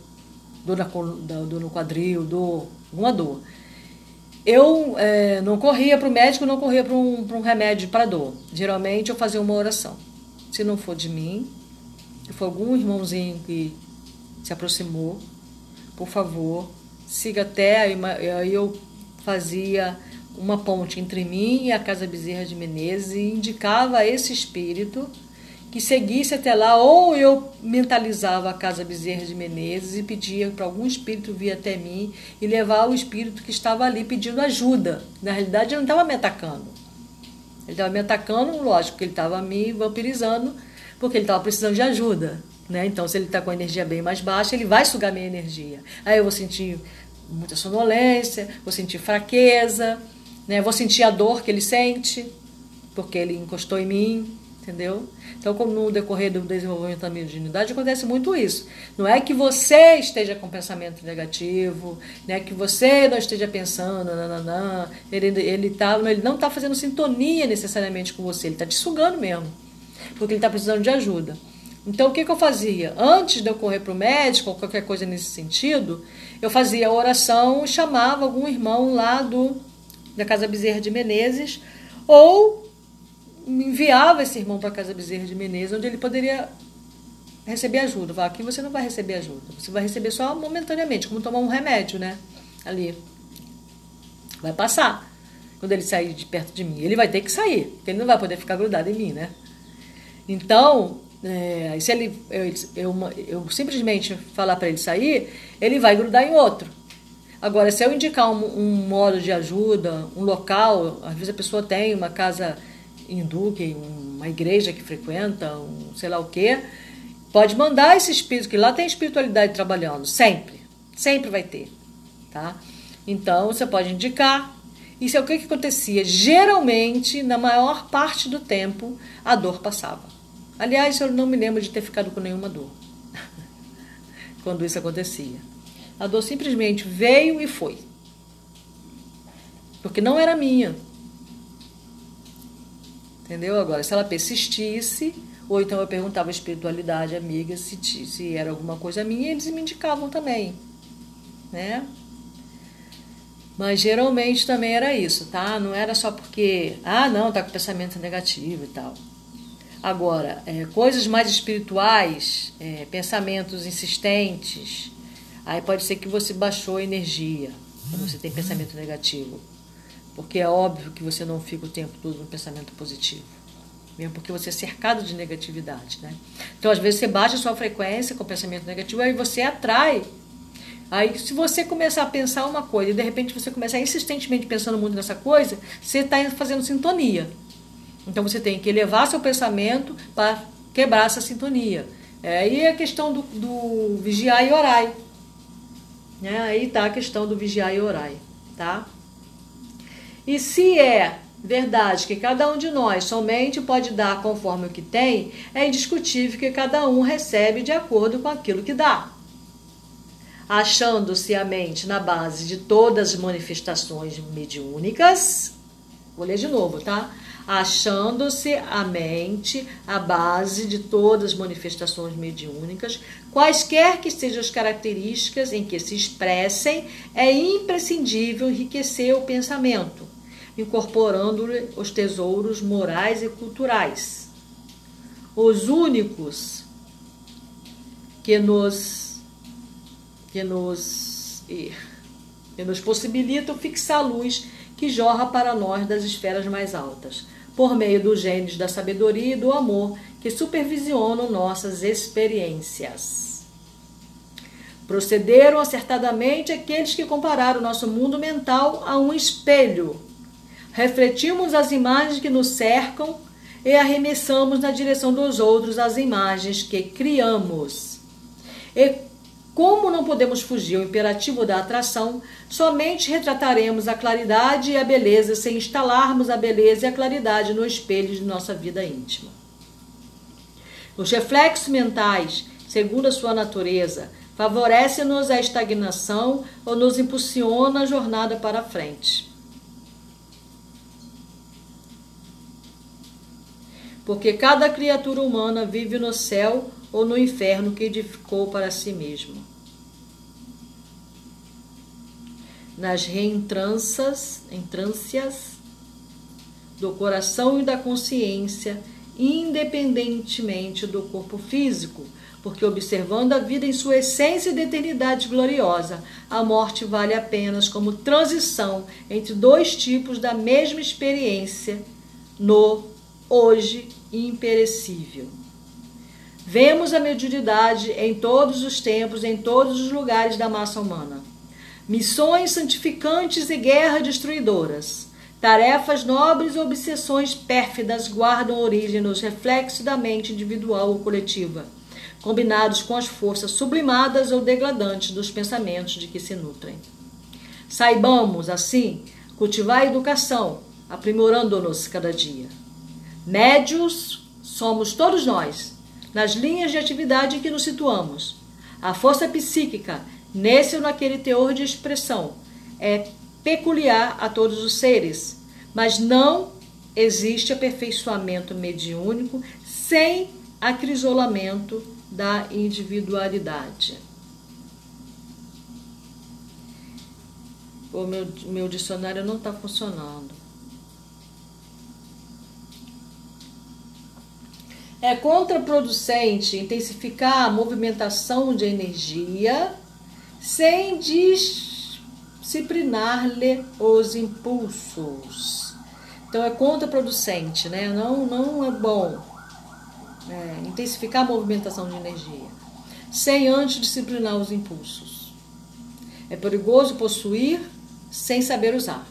dor, na, dor no quadril, dor, uma dor. Eu é, não corria para o médico, não corria para um, um remédio para dor. Geralmente eu fazia uma oração. Se não for de mim, se for algum irmãozinho que se aproximou, por favor, siga até. Aí eu fazia uma ponte entre mim e a Casa Bezerra de Menezes e indicava a esse espírito que seguisse até lá, ou eu mentalizava a Casa Bezerra de Menezes e pedia para algum espírito vir até mim e levar o espírito que estava ali pedindo ajuda. Na realidade, ele não estava me atacando. Ele estava me atacando, lógico, que ele estava me vampirizando, porque ele estava precisando de ajuda. Né? Então, se ele está com a energia bem mais baixa, ele vai sugar minha energia. Aí eu vou sentir muita sonolência, vou sentir fraqueza, né? vou sentir a dor que ele sente, porque ele encostou em mim, entendeu? Então, no decorrer do desenvolvimento da mediunidade, acontece muito isso. Não é que você esteja com pensamento negativo, não é que você não esteja pensando, nananã, ele, ele, tá, ele não está fazendo sintonia necessariamente com você, ele está te sugando mesmo, porque ele está precisando de ajuda. Então, o que, que eu fazia? Antes de eu correr para o médico ou qualquer coisa nesse sentido, eu fazia a oração, chamava algum irmão lá do, da Casa Bezerra de Menezes, ou enviava esse irmão para a Casa Bezerra de Menezes, onde ele poderia receber ajuda. Falava, aqui você não vai receber ajuda, você vai receber só momentaneamente, como tomar um remédio, né? Ali. Vai passar. Quando ele sair de perto de mim, ele vai ter que sair, porque ele não vai poder ficar grudado em mim, né? Então, é, se ele, eu, eu, eu simplesmente falar para ele sair, ele vai grudar em outro. Agora, se eu indicar um, um modo de ajuda, um local, às vezes a pessoa tem uma casa hindu, que uma igreja que frequenta, um sei lá o quê, pode mandar esse espírito, que lá tem espiritualidade trabalhando, sempre, sempre vai ter, tá? Então você pode indicar. Isso é o que, que acontecia. Geralmente, na maior parte do tempo, a dor passava. Aliás, eu não me lembro de ter ficado com nenhuma dor [laughs] quando isso acontecia. A dor simplesmente veio e foi. Porque não era minha. Entendeu? Agora, se ela persistisse, ou então eu perguntava à espiritualidade amiga se, se era alguma coisa minha, eles me indicavam também, né? Mas geralmente também era isso, tá? Não era só porque, ah, não, tá com pensamento negativo e tal. Agora, é, coisas mais espirituais, é, pensamentos insistentes, aí pode ser que você baixou a energia, você tem pensamento negativo. Porque é óbvio que você não fica o tempo todo no pensamento positivo. Mesmo porque você é cercado de negatividade, né? Então, às vezes, você baixa a sua frequência com pensamento negativo, aí você atrai. Aí, se você começar a pensar uma coisa e de repente você começar insistentemente pensando muito nessa coisa, você está fazendo sintonia. Então, você tem que elevar seu pensamento para quebrar essa sintonia. É, aí é a questão do, do vigiar e orai. Né? Aí está a questão do vigiar e orai, tá? E se é verdade que cada um de nós somente pode dar conforme o que tem, é indiscutível que cada um recebe de acordo com aquilo que dá. Achando-se a mente na base de todas as manifestações mediúnicas, vou ler de novo, tá? Achando-se a mente a base de todas as manifestações mediúnicas, quaisquer que sejam as características em que se expressem, é imprescindível enriquecer o pensamento incorporando-lhe os tesouros morais e culturais. Os únicos que nos que nos que nos possibilitam fixar a luz que jorra para nós das esferas mais altas, por meio dos genes da sabedoria e do amor que supervisionam nossas experiências. Procederam acertadamente aqueles que compararam nosso mundo mental a um espelho refletimos as imagens que nos cercam e arremessamos na direção dos outros as imagens que criamos. E como não podemos fugir ao imperativo da atração, somente retrataremos a claridade e a beleza sem instalarmos a beleza e a claridade no espelho de nossa vida íntima. Os reflexos mentais, segundo a sua natureza, favorecem-nos a estagnação ou nos impulsiona a jornada para frente. Porque cada criatura humana vive no céu ou no inferno que edificou para si mesmo. Nas reentrâncias, entrâncias do coração e da consciência, independentemente do corpo físico, porque observando a vida em sua essência de eternidade gloriosa, a morte vale apenas como transição entre dois tipos da mesma experiência no hoje imperecível. Vemos a mediunidade em todos os tempos, em todos os lugares da massa humana. Missões santificantes e guerras destruidoras Tarefas nobres ou obsessões pérfidas guardam origem nos reflexos da mente individual ou coletiva, combinados com as forças sublimadas ou degradantes dos pensamentos de que se nutrem. Saibamos, assim, cultivar a educação, aprimorando-nos cada dia. Médios somos todos nós, nas linhas de atividade em que nos situamos. A força psíquica, nesse ou naquele teor de expressão, é peculiar a todos os seres, mas não existe aperfeiçoamento mediúnico sem acrisolamento da individualidade. O meu, meu dicionário não está funcionando. É contraproducente intensificar a movimentação de energia sem dis disciplinar-lhe os impulsos. Então é contraproducente, né? Não, não é bom é, intensificar a movimentação de energia sem antes disciplinar os impulsos. É perigoso possuir sem saber usar.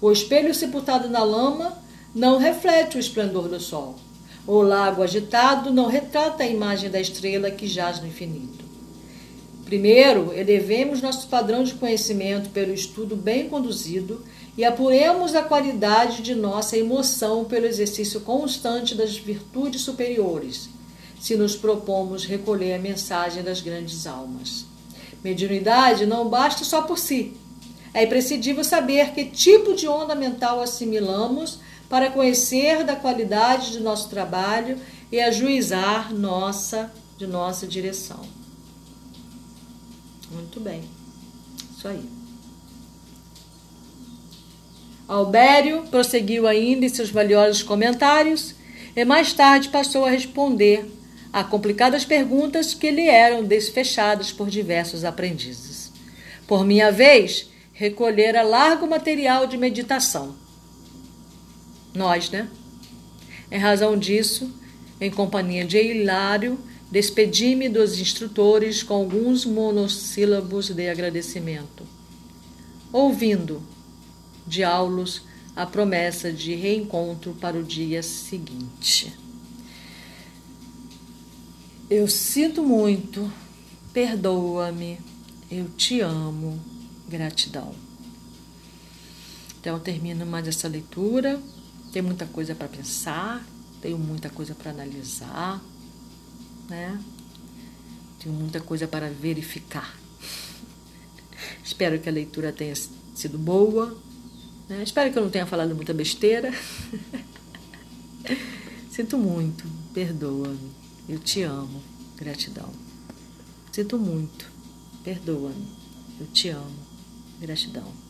O espelho sepultado na lama não reflete o esplendor do sol. O lago agitado não retrata a imagem da estrela que jaz no infinito. Primeiro, elevemos nosso padrão de conhecimento pelo estudo bem conduzido e apuremos a qualidade de nossa emoção pelo exercício constante das virtudes superiores, se nos propomos recolher a mensagem das grandes almas. Mediunidade não basta só por si. É imprescindível saber que tipo de onda mental assimilamos para conhecer da qualidade de nosso trabalho e ajuizar nossa de nossa direção. Muito bem. Isso aí. Albério prosseguiu ainda em seus valiosos comentários e mais tarde passou a responder a complicadas perguntas que lhe eram desfechadas por diversos aprendizes. Por minha vez, recolhera largo material de meditação. Nós, né? Em razão disso, em companhia de Hilário, Despedi-me dos instrutores com alguns monossílabos de agradecimento. Ouvindo de Aulos a promessa de reencontro para o dia seguinte. Eu sinto muito, perdoa-me, eu te amo, gratidão. Então, eu termino mais essa leitura. Tem muita coisa para pensar, tenho muita coisa para analisar né? Tenho muita coisa para verificar. Espero que a leitura tenha sido boa. Né? Espero que eu não tenha falado muita besteira. [laughs] Sinto muito, perdoa-me. Eu te amo. Gratidão. Sinto muito, perdoa-me. Eu te amo. Gratidão.